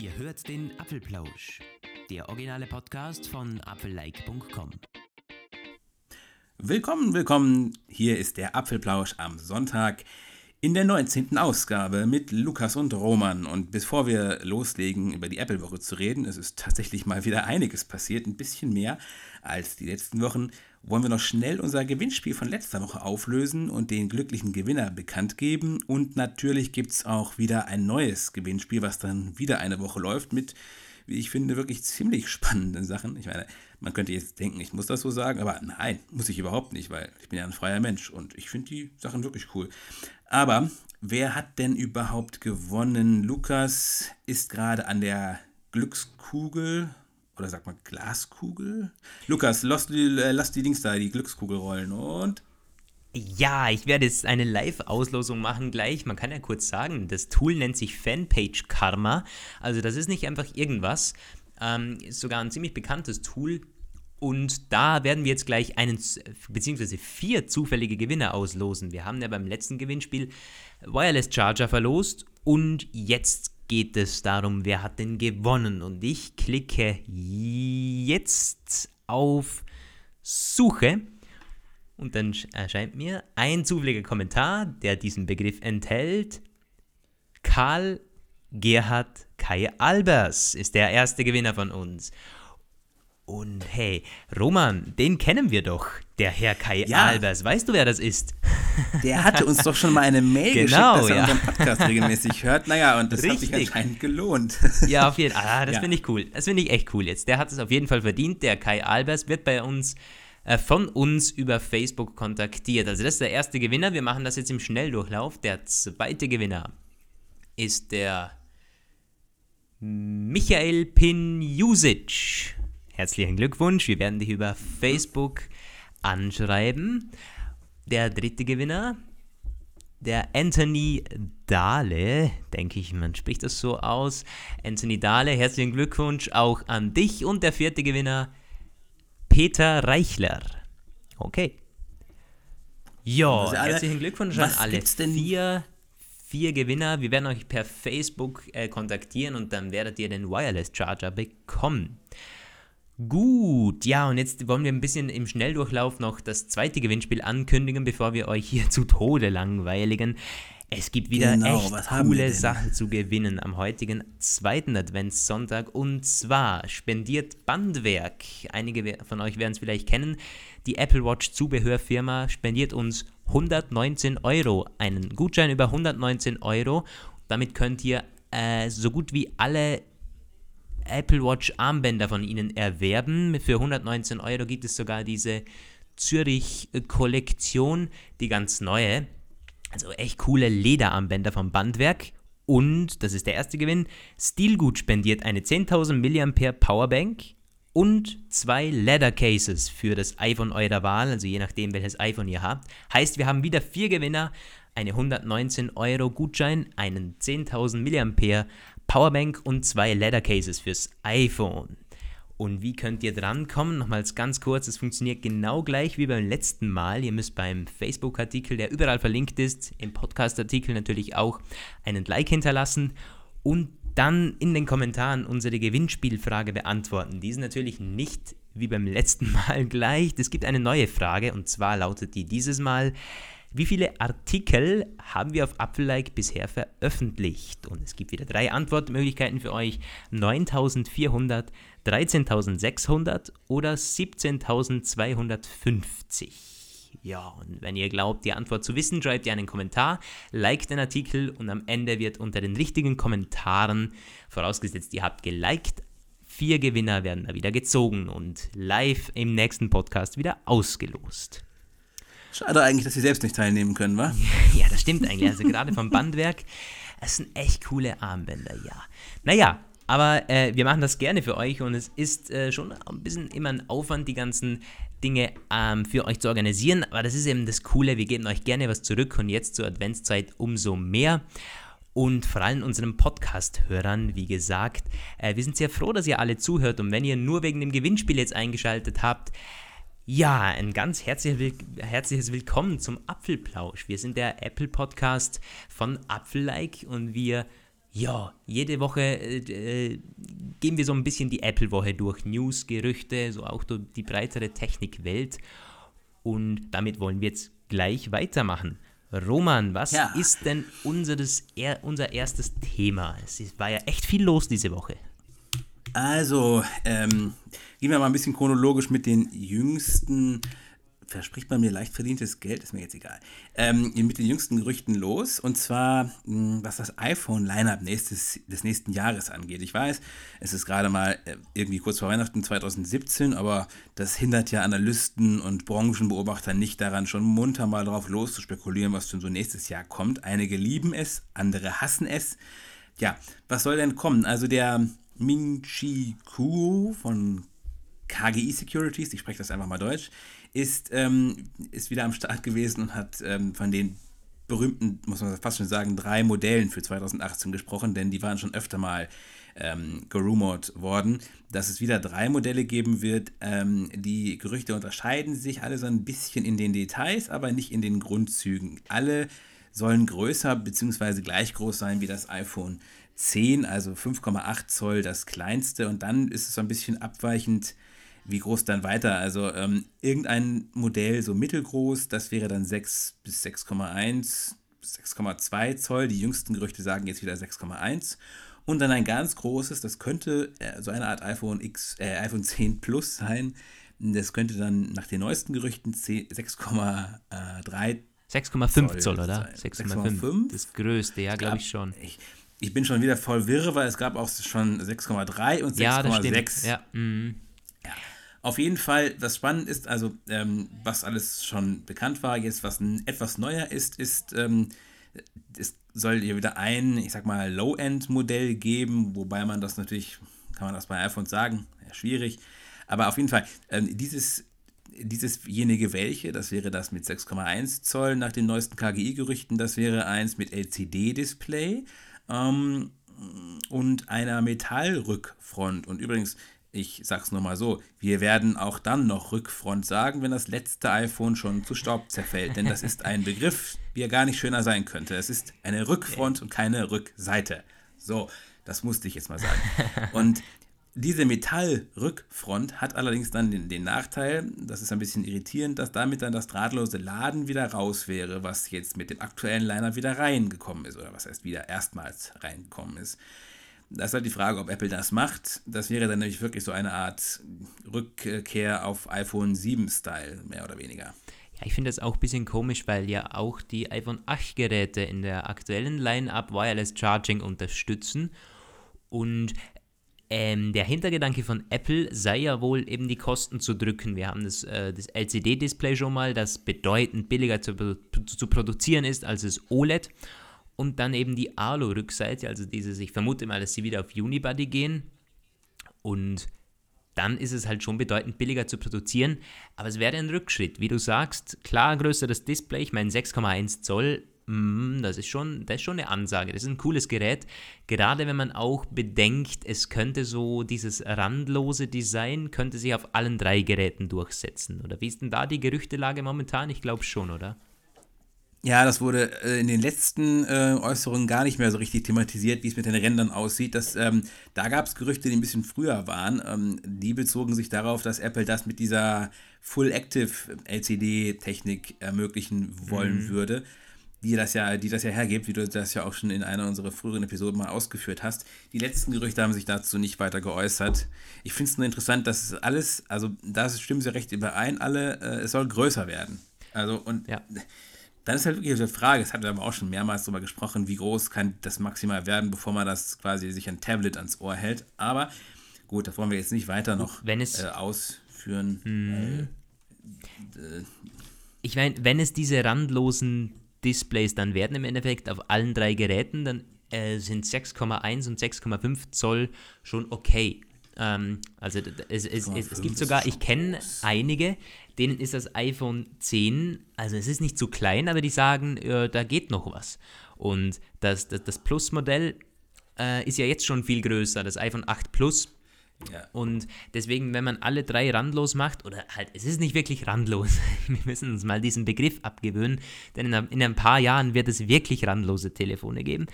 Ihr hört den Apfelplausch, der originale Podcast von apfellike.com. Willkommen, willkommen. Hier ist der Apfelplausch am Sonntag in der 19. Ausgabe mit Lukas und Roman. Und bevor wir loslegen, über die Apple-Woche zu reden, es ist tatsächlich mal wieder einiges passiert, ein bisschen mehr als die letzten Wochen, wollen wir noch schnell unser Gewinnspiel von letzter Woche auflösen und den glücklichen Gewinner bekannt geben. Und natürlich gibt es auch wieder ein neues Gewinnspiel, was dann wieder eine Woche läuft mit wie ich finde, wirklich ziemlich spannenden Sachen. Ich meine, man könnte jetzt denken, ich muss das so sagen, aber nein, muss ich überhaupt nicht, weil ich bin ja ein freier Mensch und ich finde die Sachen wirklich cool. Aber wer hat denn überhaupt gewonnen? Lukas ist gerade an der Glückskugel oder sagt man Glaskugel? Lukas, lass die, äh, lass die Dings da, die Glückskugel rollen und ja, ich werde jetzt eine Live-Auslosung machen gleich. Man kann ja kurz sagen, das Tool nennt sich Fanpage Karma. Also das ist nicht einfach irgendwas. Ähm, ist sogar ein ziemlich bekanntes Tool. Und da werden wir jetzt gleich einen, beziehungsweise vier zufällige Gewinner auslosen. Wir haben ja beim letzten Gewinnspiel Wireless Charger verlost und jetzt geht es darum, wer hat denn gewonnen. Und ich klicke jetzt auf Suche und dann erscheint mir ein zufälliger Kommentar, der diesen Begriff enthält. Karl Gerhard Kai Albers ist der erste Gewinner von uns. Und hey, Roman, den kennen wir doch, der Herr Kai ja. Albers. Weißt du, wer das ist? Der hatte uns doch schon mal eine Mail genau, geschickt, dass er ja. unseren Podcast regelmäßig hört. Naja, und das Richtig. hat sich anscheinend gelohnt. Ja, auf jeden Fall. Ah, das ja. finde ich cool. Das finde ich echt cool jetzt. Der hat es auf jeden Fall verdient. Der Kai Albers wird bei uns äh, von uns über Facebook kontaktiert. Also das ist der erste Gewinner. Wir machen das jetzt im Schnelldurchlauf. Der zweite Gewinner ist der Michael Pinjusic. Herzlichen Glückwunsch. Wir werden dich über Facebook anschreiben. Der dritte Gewinner, der Anthony Dahle, denke ich, man spricht das so aus. Anthony Dahle, herzlichen Glückwunsch auch an dich. Und der vierte Gewinner, Peter Reichler. Okay. Ja, also herzlichen Glückwunsch an alle vier, vier Gewinner. Wir werden euch per Facebook äh, kontaktieren und dann werdet ihr den Wireless Charger bekommen. Gut, ja, und jetzt wollen wir ein bisschen im Schnelldurchlauf noch das zweite Gewinnspiel ankündigen, bevor wir euch hier zu Tode langweiligen. Es gibt wieder genau, echt coole Sachen zu gewinnen am heutigen zweiten Adventssonntag. Und zwar spendiert Bandwerk, einige von euch werden es vielleicht kennen, die Apple Watch Zubehörfirma spendiert uns 119 Euro, einen Gutschein über 119 Euro. Damit könnt ihr äh, so gut wie alle Apple Watch Armbänder von ihnen erwerben. Für 119 Euro gibt es sogar diese Zürich-Kollektion, die ganz neue. Also echt coole Lederarmbänder vom Bandwerk. Und, das ist der erste Gewinn, Stilgut spendiert eine 10.000 mAh Powerbank und zwei Leather Cases für das iPhone eurer Wahl, also je nachdem, welches iPhone ihr habt. Heißt, wir haben wieder vier Gewinner, eine 119 Euro Gutschein, einen 10.000 mAh Powerbank und zwei Leather Cases fürs iPhone. Und wie könnt ihr drankommen? Nochmals ganz kurz, es funktioniert genau gleich wie beim letzten Mal. Ihr müsst beim Facebook-Artikel, der überall verlinkt ist, im Podcast-Artikel natürlich auch einen Like hinterlassen und dann in den Kommentaren unsere Gewinnspielfrage beantworten. Die ist natürlich nicht wie beim letzten Mal gleich. Es gibt eine neue Frage und zwar lautet die dieses Mal, wie viele Artikel haben wir auf Apfellike bisher veröffentlicht? Und es gibt wieder drei Antwortmöglichkeiten für euch. 9400, 13.600 oder 17.250. Ja, und wenn ihr glaubt, die Antwort zu wissen, schreibt ihr einen Kommentar, liked den Artikel und am Ende wird unter den richtigen Kommentaren, vorausgesetzt ihr habt geliked, vier Gewinner werden da wieder gezogen und live im nächsten Podcast wieder ausgelost. Schade eigentlich, dass sie selbst nicht teilnehmen können, wa? Ja, das stimmt eigentlich. Also gerade vom Bandwerk, es sind echt coole Armbänder, ja. Naja, aber äh, wir machen das gerne für euch und es ist äh, schon ein bisschen immer ein Aufwand, die ganzen Dinge ähm, für euch zu organisieren. Aber das ist eben das Coole, wir geben euch gerne was zurück und jetzt zur Adventszeit umso mehr. Und vor allem unseren Podcast-Hörern, wie gesagt, äh, wir sind sehr froh, dass ihr alle zuhört. Und wenn ihr nur wegen dem Gewinnspiel jetzt eingeschaltet habt, ja, ein ganz herzlich, herzliches Willkommen zum Apfelplausch. Wir sind der Apple Podcast von Apfellike und wir Ja, jede Woche äh, gehen wir so ein bisschen die Apple-Woche durch. News, Gerüchte, so auch die breitere Technikwelt. Und damit wollen wir jetzt gleich weitermachen. Roman, was ja. ist denn unseres, er, unser erstes Thema? Es war ja echt viel los diese Woche. Also, ähm, gehen wir mal ein bisschen chronologisch mit den jüngsten verspricht man mir leicht verdientes Geld, ist mir jetzt egal. Ähm, mit den jüngsten Gerüchten los. Und zwar, hm, was das iPhone-Lineup des nächsten Jahres angeht. Ich weiß, es ist gerade mal äh, irgendwie kurz vor Weihnachten 2017, aber das hindert ja Analysten und Branchenbeobachter nicht daran, schon munter mal drauf loszuspekulieren, was denn so nächstes Jahr kommt. Einige lieben es, andere hassen es. Ja, was soll denn kommen? Also der Ming Chi Kuo von KGI Securities, ich spreche das einfach mal deutsch, ist, ähm, ist wieder am Start gewesen und hat ähm, von den berühmten, muss man fast schon sagen, drei Modellen für 2018 gesprochen, denn die waren schon öfter mal ähm, gerumort worden, dass es wieder drei Modelle geben wird. Ähm, die Gerüchte unterscheiden sich alle so ein bisschen in den Details, aber nicht in den Grundzügen. Alle sollen größer bzw. gleich groß sein wie das iPhone 10, also 5,8 Zoll das kleinste. Und dann ist es so ein bisschen abweichend wie groß dann weiter? Also ähm, irgendein Modell so mittelgroß, das wäre dann 6 bis 6,1 bis 6,2 Zoll. Die jüngsten Gerüchte sagen jetzt wieder 6,1. Und dann ein ganz großes, das könnte äh, so eine Art iPhone X, äh, iPhone 10 Plus sein. Das könnte dann nach den neuesten Gerüchten 6,3 6,5 Zoll, oder? 6,5. Das größte, ja, glaube ich schon. Ich, ich bin schon wieder voll wirre, weil es gab auch schon 6,3 und 6,6. Ja, ja. Mhm. ja. Auf jeden Fall, was spannend ist, also ähm, was alles schon bekannt war, jetzt was etwas neuer ist, ist, ähm, es soll hier wieder ein, ich sag mal, Low-End-Modell geben, wobei man das natürlich, kann man das bei iPhones sagen, ja, schwierig. Aber auf jeden Fall, ähm, dieses, diesesjenige welche, das wäre das mit 6,1 Zoll nach den neuesten KGI-Gerüchten, das wäre eins mit LCD-Display ähm, und einer Metallrückfront. Und übrigens, ich sag's nur mal so, wir werden auch dann noch Rückfront sagen, wenn das letzte iPhone schon zu Staub zerfällt. Denn das ist ein Begriff, wie er gar nicht schöner sein könnte. Es ist eine Rückfront und keine Rückseite. So, das musste ich jetzt mal sagen. Und diese Metallrückfront hat allerdings dann den, den, Nachteil, das ist ein bisschen irritierend, dass damit dann das drahtlose Laden wieder raus wäre, was jetzt mit dem aktuellen Liner wieder reingekommen ist oder was heißt wieder erstmals reingekommen ist. Das ist halt die Frage, ob Apple das macht. Das wäre dann nämlich wirklich so eine Art Rückkehr auf iPhone 7-Style, mehr oder weniger. Ja, ich finde das auch ein bisschen komisch, weil ja auch die iPhone 8-Geräte in der aktuellen Line-Up Wireless Charging unterstützen. Und ähm, der Hintergedanke von Apple sei ja wohl eben die Kosten zu drücken. Wir haben das, äh, das LCD-Display schon mal, das bedeutend billiger zu, zu produzieren ist als das OLED und dann eben die Alu-Rückseite, also dieses, ich vermute mal, dass sie wieder auf Unibody gehen und dann ist es halt schon bedeutend billiger zu produzieren, aber es wäre ein Rückschritt. Wie du sagst, klar, größeres Display, ich meine 6,1 Zoll, mm, das ist, schon, das ist schon eine Ansage, das ist ein cooles Gerät, gerade wenn man auch bedenkt, es könnte so dieses randlose Design, könnte sich auf allen drei Geräten durchsetzen. Oder wie ist denn da die Gerüchtelage momentan? Ich glaube schon, oder? Ja, das wurde äh, in den letzten äh, Äußerungen gar nicht mehr so richtig thematisiert, wie es mit den Rändern aussieht. Das, ähm, da gab es Gerüchte, die ein bisschen früher waren. Ähm, die bezogen sich darauf, dass Apple das mit dieser Full-Active LCD-Technik ermöglichen wollen mhm. würde, die das, ja, die das ja hergibt, wie du das ja auch schon in einer unserer früheren Episoden mal ausgeführt hast. Die letzten Gerüchte haben sich dazu nicht weiter geäußert. Ich finde es nur interessant, dass es alles, also da stimmen sie recht überein, alle, äh, es soll größer werden. Also und ja dann ist halt wirklich die Frage, das hatten wir aber auch schon mehrmals darüber gesprochen, wie groß kann das maximal werden, bevor man das quasi sich ein Tablet ans Ohr hält. Aber gut, das wollen wir jetzt nicht weiter noch wenn es, äh, ausführen. Mhm. Äh, ich meine, wenn es diese randlosen Displays dann werden im Endeffekt auf allen drei Geräten, dann äh, sind 6,1 und 6,5 Zoll schon okay. Ähm, also es, es, es, es, gibt sogar, ich kenne einige, denen ist das iPhone 10, also es ist nicht zu klein, aber die sagen, äh, da geht noch was. Und das, das, das Plus-Modell äh, ist ja jetzt schon viel größer, das iPhone 8 Plus. Ja. Und deswegen, wenn man alle drei randlos macht, oder halt, es ist nicht wirklich randlos, wir müssen uns mal diesen Begriff abgewöhnen, denn in, in ein paar Jahren wird es wirklich randlose Telefone geben.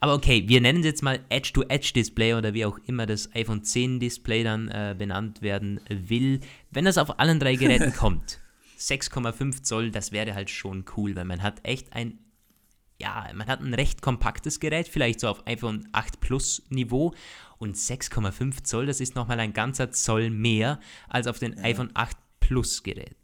Aber okay, wir nennen es jetzt mal Edge-to-Edge-Display oder wie auch immer das iPhone 10 Display dann äh, benannt werden will. Wenn das auf allen drei Geräten kommt, 6,5 Zoll, das wäre halt schon cool, weil man hat echt ein, ja, man hat ein recht kompaktes Gerät, vielleicht so auf iPhone 8 Plus Niveau und 6,5 Zoll, das ist nochmal ein ganzer Zoll mehr als auf den ja. iPhone 8 Plus Geräten.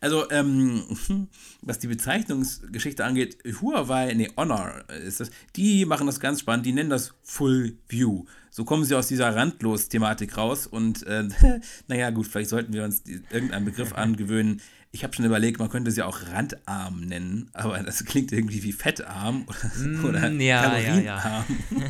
Also, ähm, was die Bezeichnungsgeschichte angeht, Huawei, nee, Honor ist das, die machen das ganz spannend, die nennen das Full View. So kommen sie aus dieser Randlos-Thematik raus und, äh, naja, gut, vielleicht sollten wir uns die, irgendeinen Begriff angewöhnen. Ich habe schon überlegt, man könnte sie auch Randarm nennen, aber das klingt irgendwie wie Fettarm oder, mm, oder ja, Kalorienarm. Ja, ja.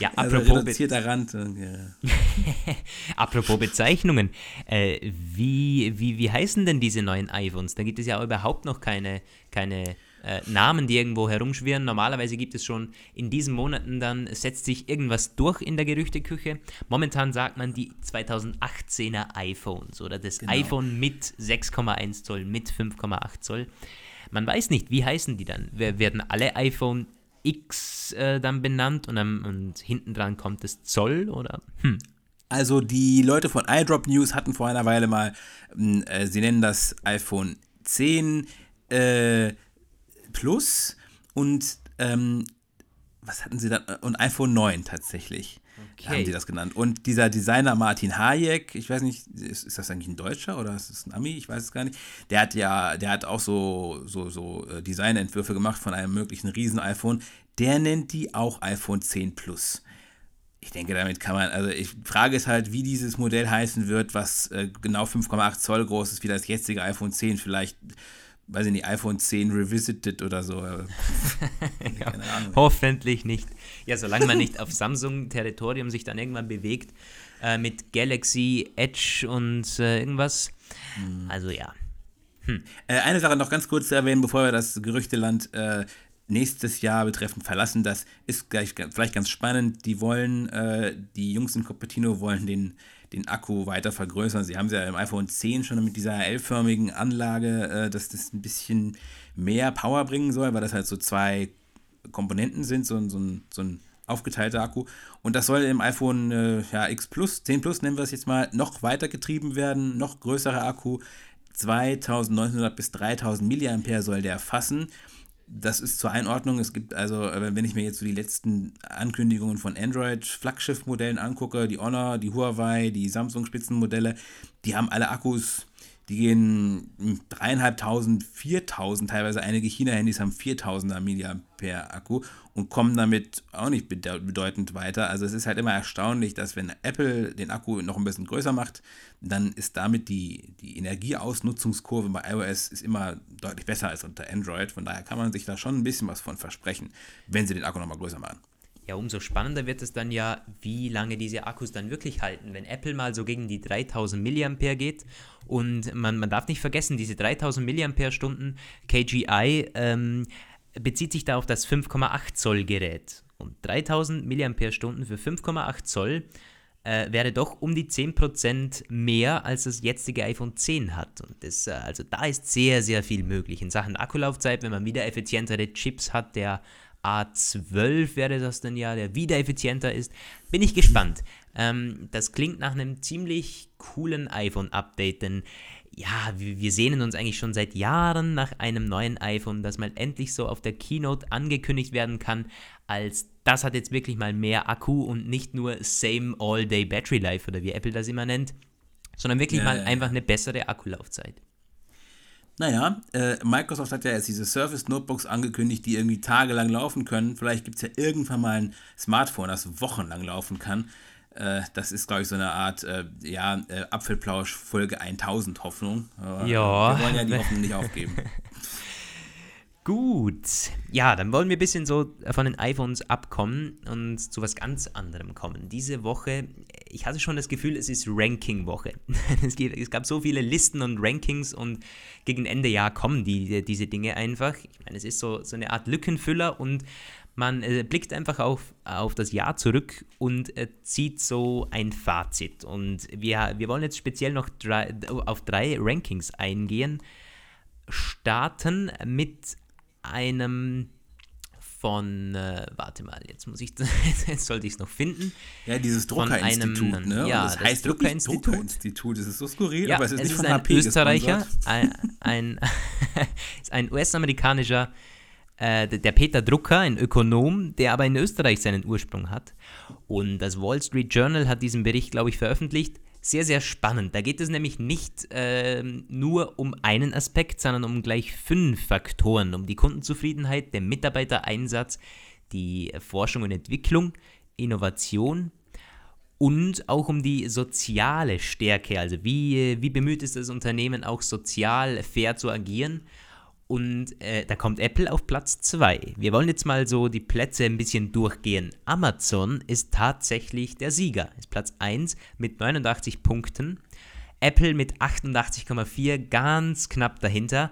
Ja, also apropos, reduzierter Rand. Ja. apropos Bezeichnungen, äh, wie, wie, wie heißen denn diese neuen iPhones? Da gibt es ja überhaupt noch keine, keine äh, Namen, die irgendwo herumschwirren. Normalerweise gibt es schon in diesen Monaten dann, setzt sich irgendwas durch in der Gerüchteküche. Momentan sagt man die 2018er iPhones oder das genau. iPhone mit 6,1 Zoll, mit 5,8 Zoll. Man weiß nicht, wie heißen die dann? Werden alle iPhone X äh, dann benannt und, dann, und hinten dran kommt das Zoll oder? Hm. Also die Leute von iDrop News hatten vor einer Weile mal, hm, äh, sie nennen das iPhone 10 äh, Plus und ähm, was hatten sie da? Und iPhone 9 tatsächlich. Okay. Haben sie das genannt. Und dieser Designer Martin Hayek, ich weiß nicht, ist, ist, das eigentlich ein Deutscher oder ist das ein Ami? Ich weiß es gar nicht. Der hat ja, der hat auch so, so, so äh, Designentwürfe gemacht von einem möglichen Riesen-iPhone. Der nennt die auch iPhone 10 Plus. Ich denke, damit kann man, also ich frage es halt, wie dieses Modell heißen wird, was äh, genau 5,8 Zoll groß ist, wie das jetzige iPhone 10 vielleicht weiß ich nicht, iPhone 10 Revisited oder so. ja, hoffentlich nicht. Ja, solange man nicht auf Samsung-Territorium sich dann irgendwann bewegt äh, mit Galaxy, Edge und äh, irgendwas. Hm. Also ja. Hm. Äh, eine Sache noch ganz kurz zu erwähnen, bevor wir das Gerüchteland äh, nächstes Jahr betreffend verlassen. Das ist gleich, vielleicht ganz spannend. Die wollen, äh, die Jungs in Cupertino wollen den den Akku weiter vergrößern. Sie haben es ja im iPhone 10 schon mit dieser L-förmigen Anlage, äh, dass das ein bisschen mehr Power bringen soll, weil das halt so zwei Komponenten sind, so, so, ein, so ein aufgeteilter Akku. Und das soll im iPhone äh, ja, X Plus, 10 Plus nennen wir es jetzt mal, noch weiter getrieben werden, noch größerer Akku. 2900 bis 3000 mAh soll der fassen das ist zur Einordnung. Es gibt also, wenn ich mir jetzt so die letzten Ankündigungen von Android-Flaggschiff-Modellen angucke, die Honor, die Huawei, die Samsung-Spitzenmodelle, die haben alle Akkus die gehen dreieinhalbtausend, viertausend, teilweise einige China-Handys haben 4000er Milliampere Akku und kommen damit auch nicht bedeutend weiter. Also es ist halt immer erstaunlich, dass wenn Apple den Akku noch ein bisschen größer macht, dann ist damit die, die Energieausnutzungskurve bei iOS ist immer deutlich besser als unter Android. Von daher kann man sich da schon ein bisschen was von versprechen, wenn sie den Akku nochmal größer machen. Ja, umso spannender wird es dann ja, wie lange diese Akkus dann wirklich halten. Wenn Apple mal so gegen die 3000 mAh geht und man, man darf nicht vergessen, diese 3000 mAh KGI ähm, bezieht sich da auf das 5,8 Zoll Gerät. Und 3000 mAh für 5,8 Zoll äh, wäre doch um die 10% mehr, als das jetzige iPhone 10 hat. Und das, äh, also da ist sehr, sehr viel möglich in Sachen Akkulaufzeit, wenn man wieder effizientere Chips hat, der A12 wäre das dann ja, der wieder effizienter ist. Bin ich gespannt. Ähm, das klingt nach einem ziemlich coolen iPhone-Update, denn ja, wir, wir sehnen uns eigentlich schon seit Jahren nach einem neuen iPhone, das mal endlich so auf der Keynote angekündigt werden kann, als das hat jetzt wirklich mal mehr Akku und nicht nur Same All-Day Battery Life oder wie Apple das immer nennt, sondern wirklich ja, mal ja, einfach eine bessere Akkulaufzeit. Naja, äh, Microsoft hat ja jetzt diese Surface Notebooks angekündigt, die irgendwie tagelang laufen können. Vielleicht gibt es ja irgendwann mal ein Smartphone, das wochenlang laufen kann. Äh, das ist, glaube ich, so eine Art äh, ja, äh, Apfelplausch Folge 1000 Hoffnung. Aber ja. Wir wollen ja die Hoffnung nicht aufgeben. Gut. Ja, dann wollen wir ein bisschen so von den iPhones abkommen und zu was ganz anderem kommen. Diese Woche, ich hatte schon das Gefühl, es ist Ranking-Woche. Es, es, gab so viele Listen und Rankings und gegen Ende Jahr kommen die, diese Dinge einfach. Ich meine, es ist so, so eine Art Lückenfüller und man äh, blickt einfach auf, auf das Jahr zurück und äh, zieht so ein Fazit. Und wir, wir wollen jetzt speziell noch drei, auf drei Rankings eingehen. Starten mit einem von, äh, warte mal, jetzt muss ich, jetzt sollte ich es noch finden. Ja, dieses Druckerinstitut, einem, ne? ja, das, das heißt Druckerinstitut. Druckerinstitut. Das ist so skurril, Ja, aber es ist es nicht ist von ein HP Österreicher, ein, ein, ist ein US-amerikanischer, äh, der Peter Drucker, ein Ökonom, der aber in Österreich seinen Ursprung hat. Und das Wall Street Journal hat diesen Bericht, glaube ich, veröffentlicht. Sehr, sehr spannend. Da geht es nämlich nicht ähm, nur um einen Aspekt, sondern um gleich fünf Faktoren. Um die Kundenzufriedenheit, den Mitarbeitereinsatz, die Forschung und Entwicklung, Innovation, und auch um die soziale Stärke, also wie, wie bemüht ist das Unternehmen auch sozial fair zu agieren. Und äh, da kommt Apple auf Platz 2. Wir wollen jetzt mal so die Plätze ein bisschen durchgehen. Amazon ist tatsächlich der Sieger, ist Platz 1 mit 89 Punkten. Apple mit 88,4 ganz knapp dahinter.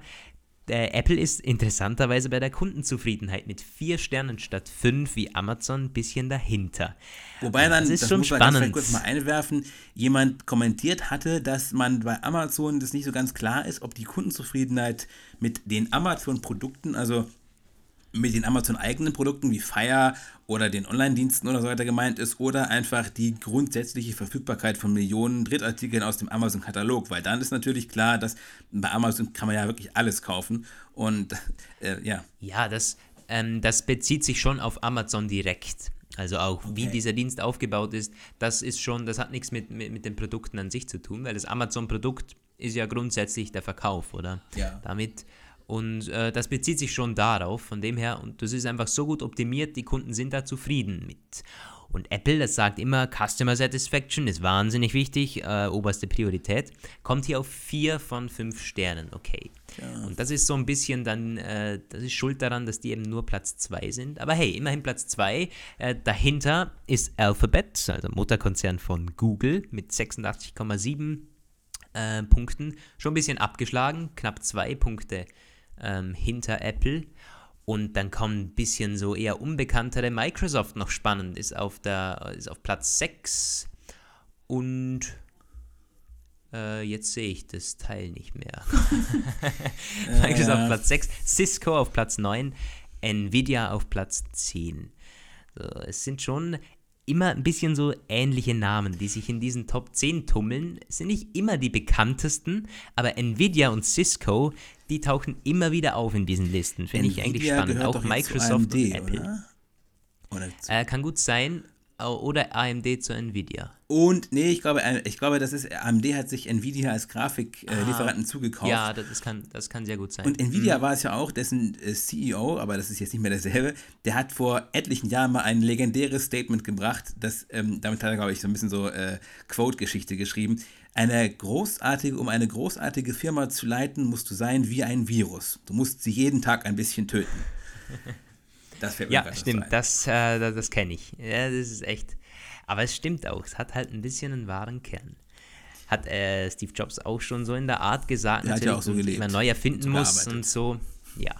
Äh, Apple ist interessanterweise bei der Kundenzufriedenheit mit 4 Sternen statt 5 wie Amazon ein bisschen dahinter. Wobei dann, Das ist das schon muss man ganz spannend. kurz mal einwerfen, jemand kommentiert hatte, dass man bei Amazon das nicht so ganz klar ist, ob die Kundenzufriedenheit mit den Amazon-Produkten, also mit den Amazon-eigenen Produkten wie Fire oder den Online-Diensten oder so weiter gemeint ist oder einfach die grundsätzliche Verfügbarkeit von Millionen Drittartikeln aus dem Amazon-Katalog, weil dann ist natürlich klar, dass bei Amazon kann man ja wirklich alles kaufen und äh, ja, Ja, das, ähm, das bezieht sich schon auf Amazon direkt. Also auch wie Okay. dieser Dienst aufgebaut ist, das ist schon, das hat nichts mit, mit, mit den Produkten an sich zu tun, weil das Amazon-Produkt ist ja grundsätzlich der Verkauf, oder? Ja. Damit. Und äh, das bezieht sich schon darauf, von dem her, und das ist einfach so gut optimiert, die Kunden sind da zufrieden mit. Und Apple, das sagt immer, Customer Satisfaction ist wahnsinnig wichtig, äh, oberste Priorität, kommt hier auf 4 von 5 Sternen, okay. Und das ist so ein bisschen dann, äh, das ist schuld daran, dass die eben nur Platz 2 sind. Aber hey, immerhin Platz 2. Äh, dahinter ist Alphabet, also Mutterkonzern von Google, mit 86,7 äh, Punkten. Schon ein bisschen abgeschlagen, knapp 2 Punkte ähm, hinter Apple. Und dann kommen ein bisschen so eher unbekanntere Microsoft noch spannend, ist auf, der, ist auf Platz 6 und äh, jetzt sehe ich das Teil nicht mehr. Microsoft auf Platz 6, Cisco auf Platz 9, Nvidia auf Platz 10. So, es sind schon immer ein bisschen so ähnliche Namen, die sich in diesen Top 10 tummeln. Sind nicht immer die bekanntesten, aber Nvidia und Cisco, die tauchen immer wieder auf in diesen Listen. Finde ich eigentlich spannend. Auch Microsoft AMD, und Apple. Oder? Oder Äh, kann gut sein. Oder AMD zu Nvidia. Und nee, ich glaube, äh, ich glaube, das ist AMD hat sich Nvidia als Grafiklieferanten zugekauft. Ja, das, kann, das kann sehr gut sein. Und Nvidia war es ja auch, dessen äh, CEO, aber das ist jetzt nicht mehr derselbe, der hat vor etlichen Jahren mal ein legendäres Statement gebracht, das, ähm, damit hat er, glaube ich, so ein bisschen so äh, Quote-Geschichte geschrieben. Eine großartige, um eine großartige Firma zu leiten, musst du sein wie ein Virus. Du musst sie jeden Tag ein bisschen töten. Das fällt mir Ja, so stimmt, ein. das, äh, das, das kenne ich. Ja, das ist echt. Aber es stimmt auch, es hat halt ein bisschen einen wahren Kern. Hat äh, Steve Jobs auch schon so in der Art gesagt, Der hat ja natürlich, auch so gelebt immer neu erfinden muss und so. Ja.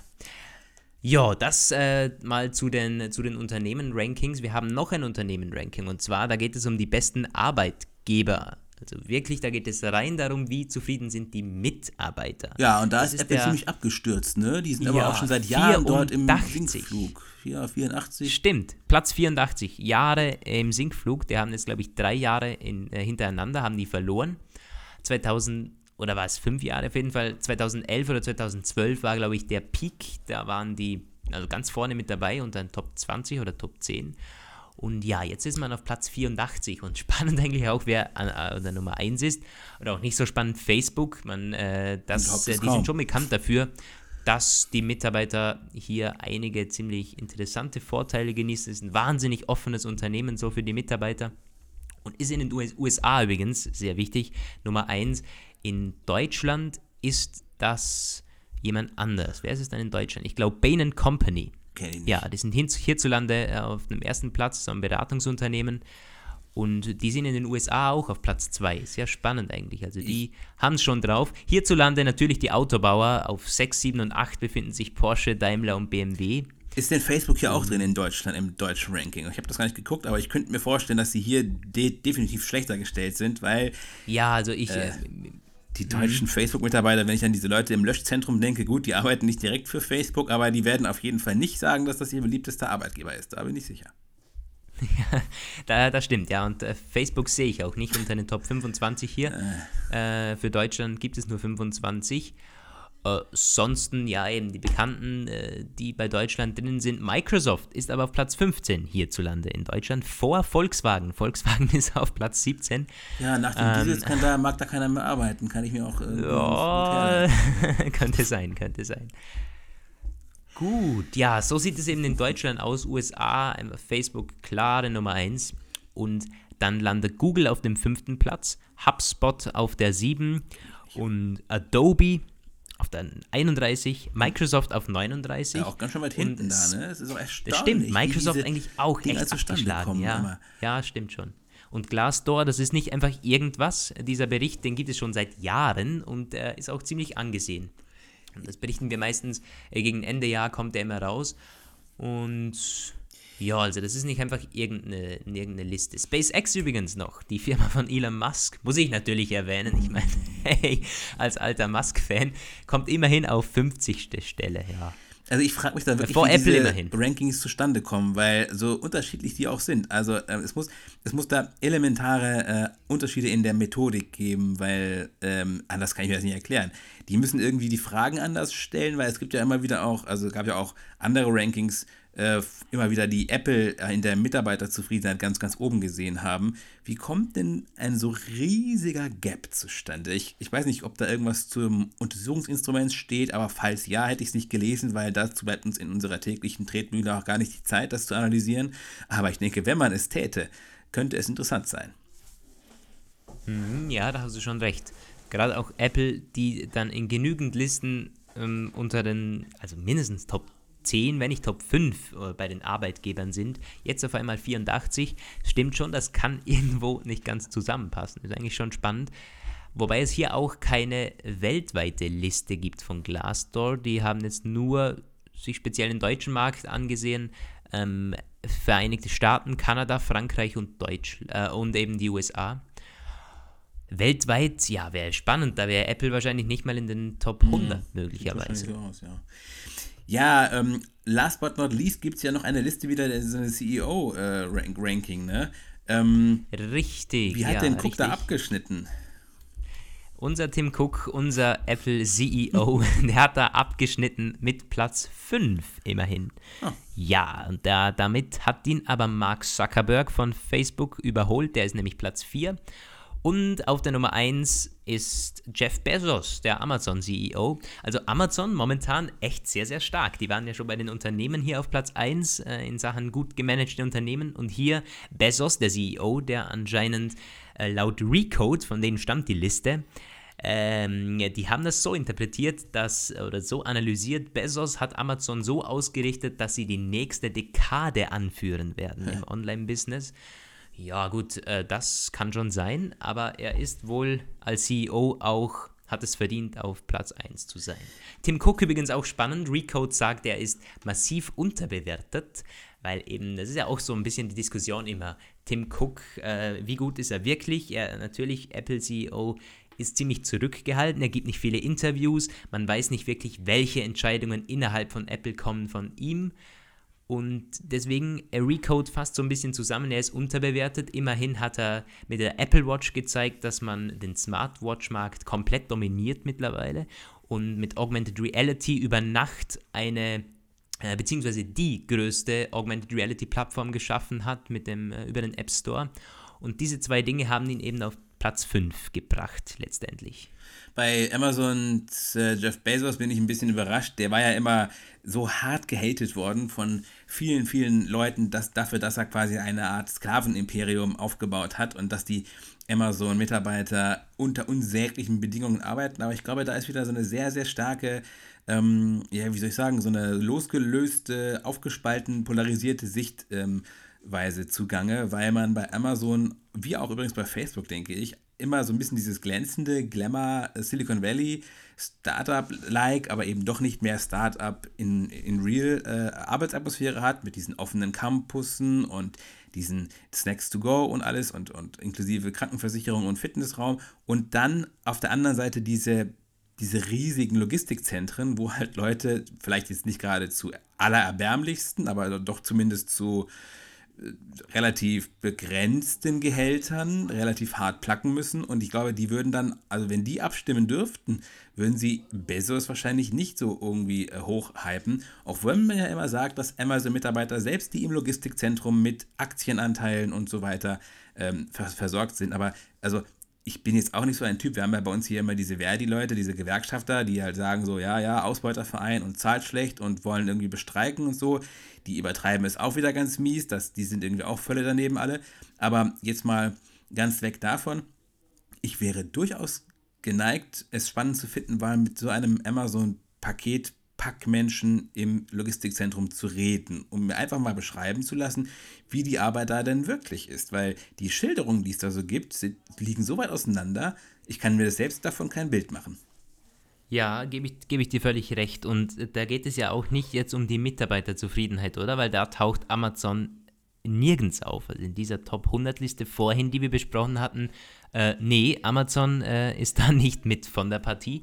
Ja, das äh, mal zu den, zu den Unternehmen-Rankings. Wir haben noch ein Unternehmen-Ranking und zwar, da geht es um die besten Arbeitgeber. Also wirklich, da geht es rein darum, wie zufrieden sind die Mitarbeiter. Ja, und da Das ist Apple der- ziemlich abgestürzt, ne? Die sind aber Ja, auch schon seit Jahren dort im 84. Sinkflug. Ja, 84. Stimmt, Platz 84, Jahre im Sinkflug, die haben jetzt, glaube ich, drei Jahre in, äh, hintereinander, haben die verloren. 2000, oder war es fünf Jahre auf jeden Fall, 2011 oder 2012 war, glaube ich, der Peak, da waren die also ganz vorne mit dabei und dann Top 20 oder Top 10. Und ja, jetzt ist man auf Platz 84 und spannend eigentlich auch, wer an, an der Nummer 1 ist. Oder auch nicht so spannend Facebook. Man, äh, das, äh, ist die kaum. sind schon bekannt dafür, dass die Mitarbeiter hier einige ziemlich interessante Vorteile genießen. Es ist ein wahnsinnig offenes Unternehmen so für die Mitarbeiter. Und ist in den US USA übrigens, sehr wichtig, Nummer 1. In Deutschland ist das jemand anders. Wer ist es dann in Deutschland? Ich glaube Bain Company. Kenn ich nicht. Ja, die sind hierzulande äh, auf dem ersten Platz, so ein Beratungsunternehmen. Und die sind in den USA auch auf Platz 2. Sehr spannend eigentlich. Also die haben es schon drauf. Hierzulande natürlich die Autobauer. Auf 6, 7 und 8 befinden sich Porsche, Daimler und BMW. Ist denn Facebook hier auch drin in Deutschland, im deutschen Ranking? Ich habe das gar nicht geguckt, aber ich könnte mir vorstellen, dass sie hier de definitiv schlechter gestellt sind, weil Ja, also ich, äh, die deutschen mhm. Facebook-Mitarbeiter, wenn ich an diese Leute im Löschzentrum denke, gut, die arbeiten nicht direkt für Facebook, aber die werden auf jeden Fall nicht sagen, dass das ihr beliebtester Arbeitgeber ist. Da bin ich sicher. Ja, da, das stimmt, ja. Und äh, Facebook sehe ich auch nicht unter den Top 25 hier. Äh. Äh, für Deutschland gibt es nur 25. Äh, ansonsten, ja, eben die Bekannten, äh, die bei Deutschland drinnen sind. Microsoft ist aber auf Platz 15 hierzulande in Deutschland vor Volkswagen. Volkswagen ist auf Platz 17. Ja, nach dem ähm, Dieselskandal mag da keiner mehr arbeiten, kann ich mir auch. Äh, ja, könnte sein, könnte sein. Gut, ja, so sieht es eben in Deutschland aus. USA, Facebook klare Nummer 1. Und dann landet Google auf dem fünften Platz, HubSpot auf der 7 und Adobe auf der 31, Microsoft auf 39. Ja, auch ganz schön weit hinten da, ne? Das ist auch erstaunlich. Das stimmt, Microsoft eigentlich auch Dinge echt abgeschlagen. Ja. ja, stimmt schon. Und Glassdoor, das ist nicht einfach irgendwas. Dieser Bericht, den gibt es schon seit Jahren und er ist auch ziemlich angesehen. Das berichten wir meistens äh, gegen Ende Jahr, kommt der immer raus. Und ja, also das ist nicht einfach irgendeine, irgendeine Liste. SpaceX übrigens noch, die Firma von Elon Musk, muss ich natürlich erwähnen. Ich meine, hey, als alter Musk-Fan kommt immerhin auf 50. Stelle, ja. Also ich frage mich da wirklich, Vor wie Apple diese immerhin. Rankings zustande kommen, weil so unterschiedlich die auch sind. Also äh, es, muss, es muss da elementare äh, Unterschiede in der Methodik geben, weil ähm, anders kann ich mir das nicht erklären. Die müssen irgendwie die Fragen anders stellen, weil es gibt ja immer wieder auch, also es gab ja auch andere Rankings, äh, immer wieder die Apple äh, in der Mitarbeiterzufriedenheit ganz, ganz oben gesehen haben. Wie kommt denn ein so riesiger Gap zustande? Ich, ich weiß nicht, ob da irgendwas zum Untersuchungsinstrument steht, aber falls ja, hätte ich es nicht gelesen, weil dazu bleibt uns in unserer täglichen Tretmühle auch gar nicht die Zeit, das zu analysieren. Aber ich denke, wenn man es täte, könnte es interessant sein. Mhm, ja, da hast du schon recht. Gerade auch Apple, die dann in genügend Listen ähm, unter den, also mindestens Top 10, wenn nicht Top 5 äh, bei den Arbeitgebern sind, jetzt auf einmal 84. Stimmt schon, das kann irgendwo nicht ganz zusammenpassen. Ist eigentlich schon spannend. Wobei es hier auch keine weltweite Liste gibt von Glassdoor. Die haben jetzt nur sich speziell den deutschen Markt angesehen. Ähm, Vereinigte Staaten, Kanada, Frankreich und Deutsch äh, und eben die USA. Weltweit, ja, wäre spannend. Da wäre Apple wahrscheinlich nicht mal in den Top 100 hm, möglicherweise. So aus, ja. Ja, ähm, last but not least gibt es ja noch eine Liste wieder, so eine CEO-Ranking, äh, ne? Ähm, richtig. Wie hat ja, denn Cook richtig. da abgeschnitten? Unser Tim Cook, unser Apple CEO, der hat da abgeschnitten mit Platz 5 immerhin. Oh. Ja, und da, damit hat ihn aber Mark Zuckerberg von Facebook überholt, der ist nämlich Platz 4. Und auf der Nummer 1 ist Jeff Bezos, der Amazon-CEO. Also Amazon momentan echt sehr, sehr stark. Die waren ja schon bei den Unternehmen hier auf Platz 1 äh, in Sachen gut gemanagte Unternehmen. Und hier Bezos, der CEO, der anscheinend äh, laut Recode, von denen stammt die Liste, ähm, die haben das so interpretiert, dass oder so analysiert, Bezos hat Amazon so ausgerichtet, dass sie die nächste Dekade anführen werden im Online-Business. Ja, gut, äh, das kann schon sein, aber er ist wohl als CEO auch, hat es verdient, auf Platz 1 zu sein. Tim Cook übrigens auch spannend. Recode sagt, er ist massiv unterbewertet, weil eben, das ist ja auch so ein bisschen die Diskussion immer. Tim Cook, äh, wie gut ist er wirklich? Er natürlich, Apple CEO ist ziemlich zurückgehalten, er gibt nicht viele Interviews, man weiß nicht wirklich, welche Entscheidungen innerhalb von Apple kommen von ihm. Und deswegen, er recode fast so ein bisschen zusammen. Er ist unterbewertet. Immerhin hat er mit der Apple Watch gezeigt, dass man den Smartwatch-Markt komplett dominiert mittlerweile und mit Augmented Reality über Nacht eine äh, beziehungsweise die größte Augmented Reality Plattform geschaffen hat mit dem äh, über den App Store. Und diese zwei Dinge haben ihn eben auf Platz 5 gebracht letztendlich. Bei Amazon äh, Jeff Bezos bin ich ein bisschen überrascht. Der war ja immer so hart gehatet worden von vielen, vielen Leuten, dass, dafür, dass er quasi eine Art Sklavenimperium aufgebaut hat und dass die Amazon-Mitarbeiter unter unsäglichen Bedingungen arbeiten. Aber ich glaube, da ist wieder so eine sehr, sehr starke, ähm, ja, wie soll ich sagen, so eine losgelöste, aufgespalten, polarisierte Sichtweise ähm, zugange, weil man bei Amazon, wie auch übrigens bei Facebook, denke ich, immer so ein bisschen dieses glänzende Glamour äh, Silicon Valley Startup-like, aber eben doch nicht mehr Startup in, in real äh, Arbeitsatmosphäre hat, mit diesen offenen Campussen und diesen Snacks to go und alles und, und inklusive Krankenversicherung und Fitnessraum und dann auf der anderen Seite diese, diese riesigen Logistikzentren, wo halt Leute vielleicht jetzt nicht gerade zu allererbärmlichsten, aber doch zumindest zu relativ begrenzten Gehältern relativ hart placken müssen. Und ich glaube, die würden dann, also wenn die abstimmen dürften, würden sie Bezos wahrscheinlich nicht so irgendwie äh, hochhypen. Auch wenn man ja immer sagt, dass Amazon-Mitarbeiter selbst, die im Logistikzentrum mit Aktienanteilen und so weiter ähm, versorgt sind. Aber also ich bin jetzt auch nicht so ein Typ. Wir haben ja bei uns hier immer diese Verdi-Leute, diese Gewerkschafter, die halt sagen so, ja, ja, Ausbeuterverein und zahlt schlecht und wollen irgendwie bestreiken und so. Die übertreiben es auch wieder ganz mies. Das, die sind irgendwie auch völlig daneben alle. Aber jetzt mal ganz weg davon. Ich wäre durchaus geneigt, es spannend zu finden, weil mit so einem Amazon-Paket Packmenschen im Logistikzentrum zu reden, um mir einfach mal beschreiben zu lassen, wie die Arbeit da denn wirklich ist. Weil die Schilderungen, die es da so gibt, sind, liegen so weit auseinander, ich kann mir selbst davon kein Bild machen. Ja, gebe ich, geb ich dir völlig recht. Und da geht es ja auch nicht jetzt um die Mitarbeiterzufriedenheit, oder? Weil da taucht Amazon nirgends auf. Also in dieser Top 100 Liste vorhin, die wir besprochen hatten, äh, nee, Amazon äh, ist da nicht mit von der Partie.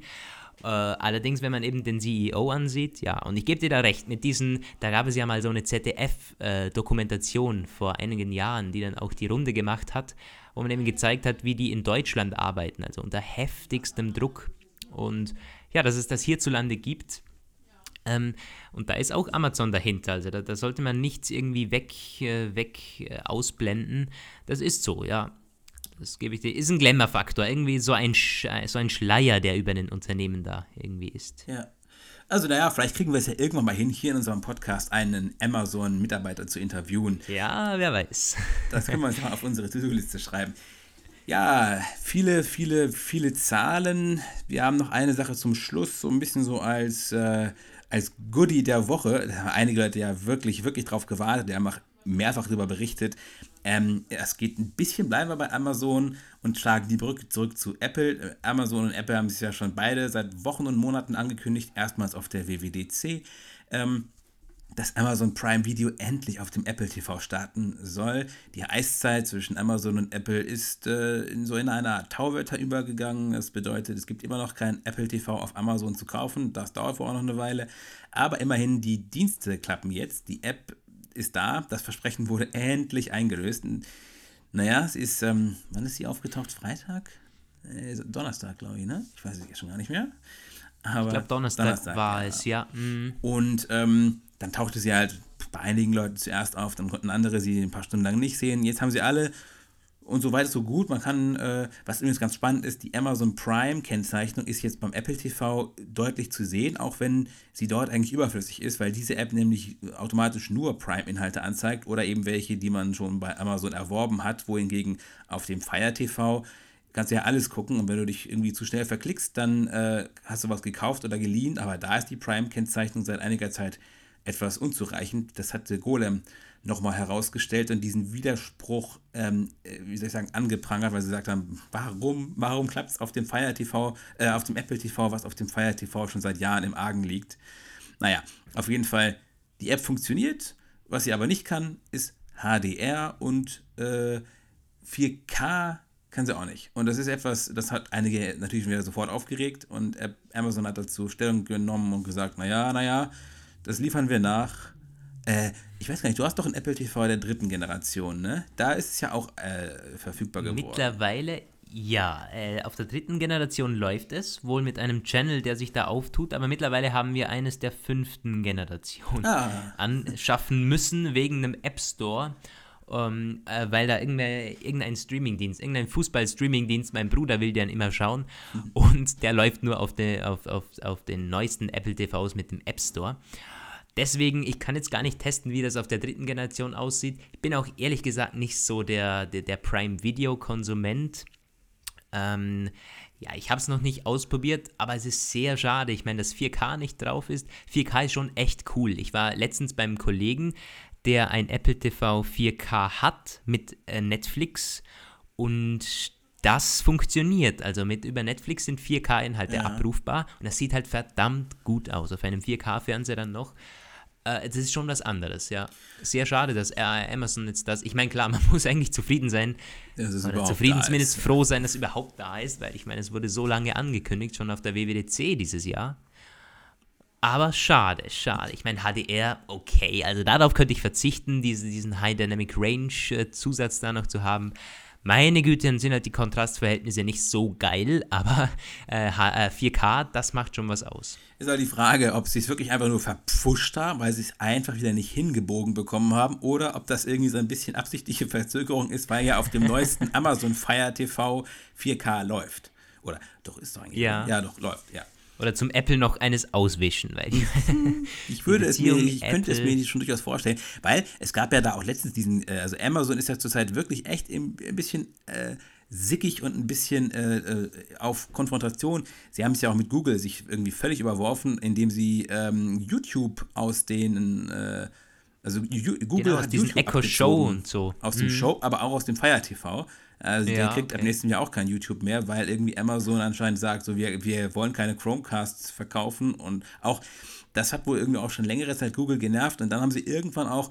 Äh, allerdings, wenn man eben den CEO ansieht, ja, und ich gebe dir da recht, mit diesen, da gab es ja mal so eine ZDF-Dokumentation äh, vor einigen Jahren, die dann auch die Runde gemacht hat, wo man eben gezeigt hat, wie die in Deutschland arbeiten, also unter heftigstem Druck. Und ja, dass es das hierzulande gibt. Ähm, und da ist auch Amazon dahinter. Also da, da sollte man nichts irgendwie weg, äh, weg äh, ausblenden. Das ist so, ja. Das gebe ich dir. Ist ein Glamour-Faktor. Irgendwie so ein, äh, so ein Schleier, der über den Unternehmen da irgendwie ist. Ja. Also, naja, vielleicht kriegen wir es ja irgendwann mal hin, hier in unserem Podcast einen Amazon-Mitarbeiter zu interviewen. Ja, wer weiß. Das können wir uns mal auf unsere To-Do-Liste schreiben. Ja, viele, viele, viele Zahlen. Wir haben noch eine Sache zum Schluss, so ein bisschen so als, äh, als Goodie der Woche. Da haben einige Leute ja wirklich, wirklich drauf gewartet. Die haben auch mehrfach darüber berichtet. Ähm, es geht ein bisschen, bleiben wir bei Amazon und schlagen die Brücke zurück zu Apple. Äh, Amazon und Apple haben sich ja schon beide seit Wochen und Monaten angekündigt, erstmals auf der WWDC, ähm, dass Amazon Prime Video endlich auf dem Apple TV starten soll. Die Eiszeit zwischen Amazon und Apple ist äh, in so in einer Art Tauwetter übergegangen. Das bedeutet, es gibt immer noch kein Apple TV auf Amazon zu kaufen. Das dauert wohl auch noch eine Weile. Aber immerhin, die Dienste klappen jetzt. Die App ist da. Das Versprechen wurde endlich eingelöst. Naja, es ist, ähm, wann ist sie aufgetaucht? Freitag? Äh, Donnerstag, glaube ich, ne? Ich weiß es jetzt schon gar nicht mehr. Aber ich glaube, Donnerstag, Donnerstag, war ja. es, ja. Mhm. Und ähm, dann tauchte sie halt bei einigen Leuten zuerst auf, dann konnten andere sie ein paar Stunden lang nicht sehen. Jetzt haben sie alle und so weit ist so gut. Man kann, äh, was übrigens ganz spannend ist, die Amazon Prime-Kennzeichnung ist jetzt beim Apple TV deutlich zu sehen, auch wenn sie dort eigentlich überflüssig ist, weil diese App nämlich automatisch nur Prime-Inhalte anzeigt oder eben welche, die man schon bei Amazon erworben hat, wohingegen auf dem Fire TV kannst du ja alles gucken und wenn du dich irgendwie zu schnell verklickst, dann äh, hast du was gekauft oder geliehen, aber da ist die Prime-Kennzeichnung seit einiger Zeit etwas unzureichend. Das hatte Golem nochmal herausgestellt und diesen Widerspruch, ähm, äh, wie soll ich sagen, angeprangert, weil sie gesagt haben, warum, warum klappt es auf dem Fire TV, äh, auf dem Apple TV, was auf dem Fire TV schon seit Jahren im Argen liegt. Naja, auf jeden Fall, die App funktioniert. Was sie aber nicht kann, ist HDR und äh, 4K kann sie auch nicht. Und das ist etwas, das hat einige natürlich wieder sofort aufgeregt und Amazon hat dazu Stellung genommen und gesagt, naja, naja, das liefern wir nach. Äh, ich weiß gar nicht, du hast doch ein Apple TV der dritten Generation, ne? Da ist es ja auch äh, verfügbar geworden. Mittlerweile ja, äh, auf der dritten Generation läuft es, wohl mit einem Channel, der sich da auftut, aber mittlerweile haben wir eines der fünften Generation ah. anschaffen müssen wegen einem App Store. Um, ähm, äh, weil da irgendein Streamingdienst, irgendein Fußball-Streamingdienst, mein Bruder will den immer schauen mhm. und der läuft nur auf, de, auf, auf, auf den neuesten Apple TVs mit dem App Store. Deswegen, ich kann jetzt gar nicht testen, wie das auf der dritten Generation aussieht. Ich bin auch ehrlich gesagt nicht so der, der, der Prime-Video-Konsument. Ähm, ja, ich habe es noch nicht ausprobiert, aber es ist sehr schade. Ich meine, dass 4K nicht drauf ist. 4K ist schon echt cool. Ich war letztens beim Kollegen, der ein Apple TV 4K hat mit äh, Netflix und das funktioniert. Also mit über Netflix sind 4K-Inhalte Ja. abrufbar und das sieht halt verdammt gut aus. Auf einem 4K-Fernseher dann noch. Äh, das ist schon was anderes, ja. Sehr schade, dass äh, Amazon jetzt das. Ich meine, klar, man muss eigentlich zufrieden sein. Dass es Oder zufrieden zumindest ist. froh sein, dass es überhaupt da ist, weil ich meine, es wurde so lange angekündigt, schon auf der WWDC dieses Jahr. Aber schade, schade. Ich meine, HDR, okay, also darauf könnte ich verzichten, diese, diesen High Dynamic Range äh, Zusatz da noch zu haben. Meine Güte, dann sind halt die Kontrastverhältnisse nicht so geil, aber äh, H- äh, 4K, das macht schon was aus. Ist halt die Frage, ob sie es wirklich einfach nur verpfuscht haben, weil sie es einfach wieder nicht hingebogen bekommen haben, oder ob das irgendwie so ein bisschen absichtliche Verzögerung ist, weil ja auf dem neuesten Amazon Fire TV 4K läuft. Oder doch ist doch eigentlich. Ja. Ja, doch, läuft, ja. Oder zum Apple noch eines auswischen, weil Ich würde es mir, ich könnte es mir schon durchaus vorstellen, weil es gab ja da auch letztens diesen, äh, also Amazon ist ja zurzeit wirklich echt ein bisschen äh, sickig und ein bisschen äh, äh, auf Konfrontation. Sie haben es ja auch mit Google sich irgendwie völlig überworfen, indem sie ähm, YouTube aus den, äh, also Google Genau, aus hat diesen YouTube Echo Show und so. Aus dem Show, aber auch aus dem Fire TV. Also der Ja, kriegt ab okay. nächstem Jahr auch kein YouTube mehr, weil irgendwie Amazon anscheinend sagt, so wir, wir wollen keine Chromecasts verkaufen und auch das hat wohl irgendwie auch schon längere Zeit Google genervt und dann haben sie irgendwann auch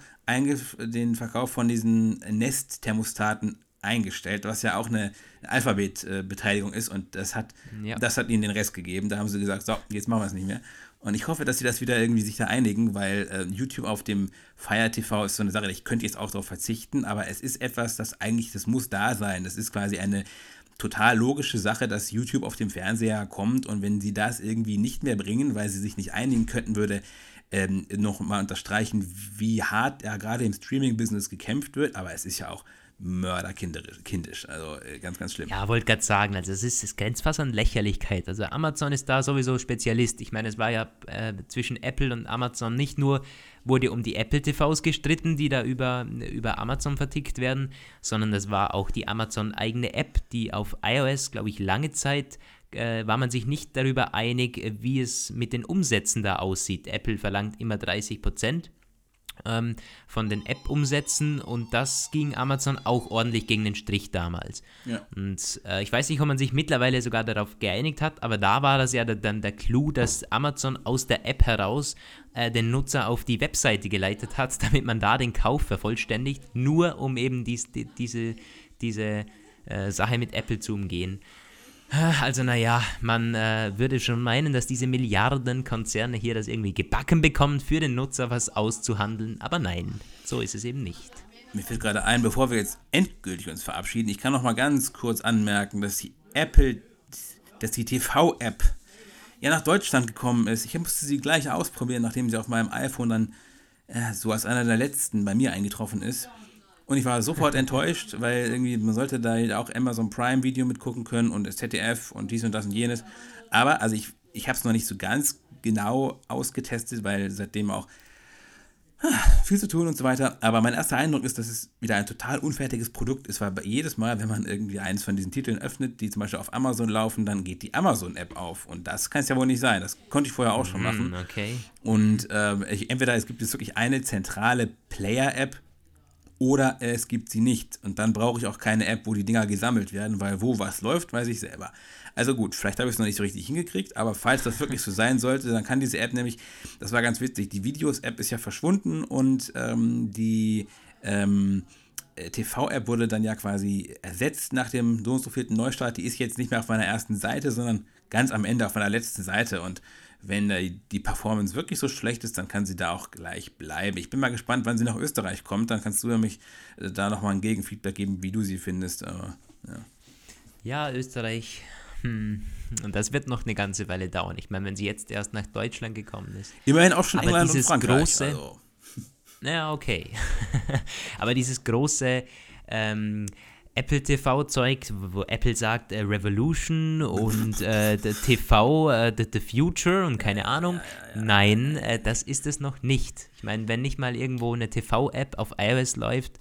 den Verkauf von diesen Nest-Thermostaten eingestellt, was ja auch eine Alphabet-Beteiligung ist und das hat, Ja. das hat ihnen den Rest gegeben. Da haben sie gesagt, so, jetzt machen wir es nicht mehr. Und ich hoffe, dass sie das wieder irgendwie sich da einigen, weil äh, YouTube auf dem Fire TV ist so eine Sache, ich könnte jetzt auch darauf verzichten, aber es ist etwas, das eigentlich, das muss da sein. Das ist quasi eine total logische Sache, dass YouTube auf dem Fernseher kommt und wenn sie das irgendwie nicht mehr bringen, weil sie sich nicht einigen könnten, würde ähm, noch mal unterstreichen, wie hart ja gerade im Streaming-Business gekämpft wird, aber es ist ja auch mörderkindisch, kindisch, also äh, ganz, ganz schlimm. Ja, wollte gerade sagen, also es ist, es grenzt fast an Lächerlichkeit. Also Amazon ist da sowieso Spezialist. Ich meine, es war ja äh, zwischen Apple und Amazon nicht nur, wurde um die Apple TVs gestritten, die da über, über Amazon vertickt werden, sondern das war auch die Amazon eigene App, die auf iOS, glaube ich, lange Zeit äh, war man sich nicht darüber einig, wie es mit den Umsätzen da aussieht. Apple verlangt immer 30 Prozent ähm, von den App-Umsätzen und das ging Amazon auch ordentlich gegen den Strich damals. Ja. Und äh, ich weiß nicht, ob man sich mittlerweile sogar darauf geeinigt hat, aber da war das ja der, dann der Clou, dass Amazon aus der App heraus äh, den Nutzer auf die Webseite geleitet hat, damit man da den Kauf vervollständigt, nur um eben dies, die, diese, diese äh, Sache mit Apple zu umgehen. Also naja, man äh, würde schon meinen, dass diese Milliardenkonzerne hier das irgendwie gebacken bekommen, für den Nutzer was auszuhandeln, aber nein, so ist es eben nicht. Mir fällt gerade ein, bevor wir jetzt endgültig uns verabschieden, ich kann noch mal ganz kurz anmerken, dass die Apple, dass die TV-App ja nach Deutschland gekommen ist. Ich musste sie gleich ausprobieren, nachdem sie auf meinem iPhone dann äh, so als einer der letzten bei mir eingetroffen ist. Und ich war sofort enttäuscht, weil irgendwie man sollte da auch Amazon Prime Video mitgucken können und das ZDF und dies und das und jenes. Aber also ich, ich habe es noch nicht so ganz genau ausgetestet, weil seitdem auch viel zu tun und so weiter. Aber mein erster Eindruck ist, dass es wieder ein total unfertiges Produkt ist, weil jedes Mal, wenn man irgendwie eines von diesen Titeln öffnet, die zum Beispiel auf Amazon laufen, dann geht die Amazon-App auf. Und das kann es ja wohl nicht sein. Das konnte ich vorher auch schon machen. Hm, okay. Und ähm, ich, entweder es gibt es wirklich eine zentrale Player-App oder es gibt sie nicht. Und dann brauche ich auch keine App, wo die Dinger gesammelt werden, weil wo was läuft, weiß ich selber. Also gut, vielleicht habe ich es noch nicht so richtig hingekriegt, aber falls das wirklich so sein sollte, dann kann diese App nämlich, das war ganz witzig, die Videos-App ist ja verschwunden und ähm, die ähm, äh, TV-App wurde dann ja quasi ersetzt nach dem so und so vierten Neustart. Die ist jetzt nicht mehr auf meiner ersten Seite, sondern ganz am Ende auf meiner letzten Seite. Und wenn die Performance wirklich so schlecht ist, dann kann sie da auch gleich bleiben. Ich bin mal gespannt, wann sie nach Österreich kommt. Dann kannst du ja mich äh, da nochmal ein Gegenfeedback geben, wie du sie findest. Aber, ja. Ja, Österreich. Hm. Und das wird noch eine ganze Weile dauern. Ich meine, wenn sie jetzt erst nach Deutschland gekommen ist. Immerhin auch schon Aber England und dieses Frankreich. große- also. Naja, okay. Aber dieses große ähm, Apple TV-Zeug, wo Apple sagt äh, Revolution und äh, TV, äh, the, the Future und keine Ahnung. Nein, äh, das ist es noch nicht. Ich meine, wenn nicht mal irgendwo eine TV-App auf iOS läuft,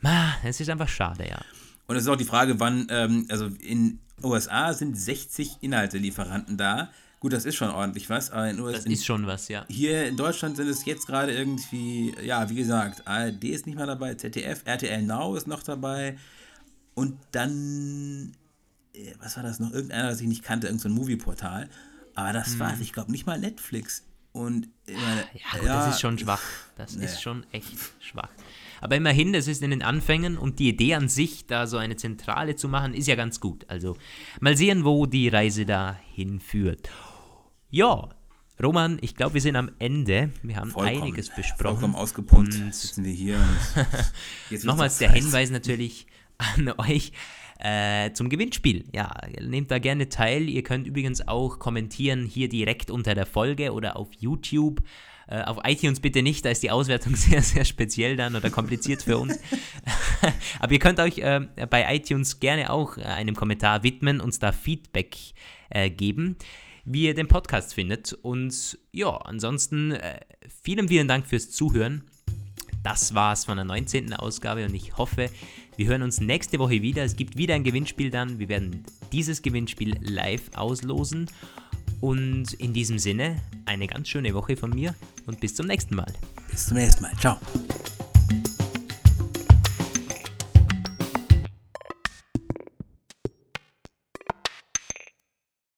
ma, es ist einfach schade, ja. Und es ist auch die Frage, wann, ähm, also in USA sind 60 Inhaltelieferanten da. Gut, das ist schon ordentlich was, aber in USA, Das ist schon was, ja. hier in Deutschland sind es jetzt gerade irgendwie, ja, wie gesagt, ARD ist nicht mal dabei, ZDF, RTL Now ist noch dabei und dann, äh, was war das noch? Irgendeiner, das ich nicht kannte, irgendein so Movie-Portal. Aber das Mhm. war, ich glaube, nicht mal Netflix. Und meine, Ja, gut, das ist schon schwach. Das nee. ist schon echt schwach. Aber immerhin, das ist in den Anfängen und die Idee an sich, da so eine Zentrale zu machen, ist ja ganz gut. Also mal sehen, wo die Reise da hinführt. Ja, Roman, ich glaube, wir sind am Ende. Wir haben vollkommen, einiges besprochen. Vollkommen ausgepumpt sitzen wir hier. Nochmals der. Hinweis natürlich an euch äh, zum Gewinnspiel. Ja, nehmt da gerne teil. Ihr könnt übrigens auch kommentieren hier direkt unter der Folge oder auf YouTube. Äh, auf iTunes bitte nicht, da ist die Auswertung sehr, sehr speziell dann oder kompliziert für uns. Aber ihr könnt euch äh, bei iTunes gerne auch äh, einem Kommentar widmen, uns da Feedback äh, geben, wie ihr den Podcast findet. Und ja, ansonsten äh, vielen, vielen Dank fürs Zuhören. Das war's von der 19. Ausgabe und ich hoffe, wir hören uns nächste Woche wieder. Es gibt wieder ein Gewinnspiel dann. Wir werden dieses Gewinnspiel live auslosen. Und in diesem Sinne, eine ganz schöne Woche von mir und bis zum nächsten Mal. Bis zum nächsten Mal. Ciao.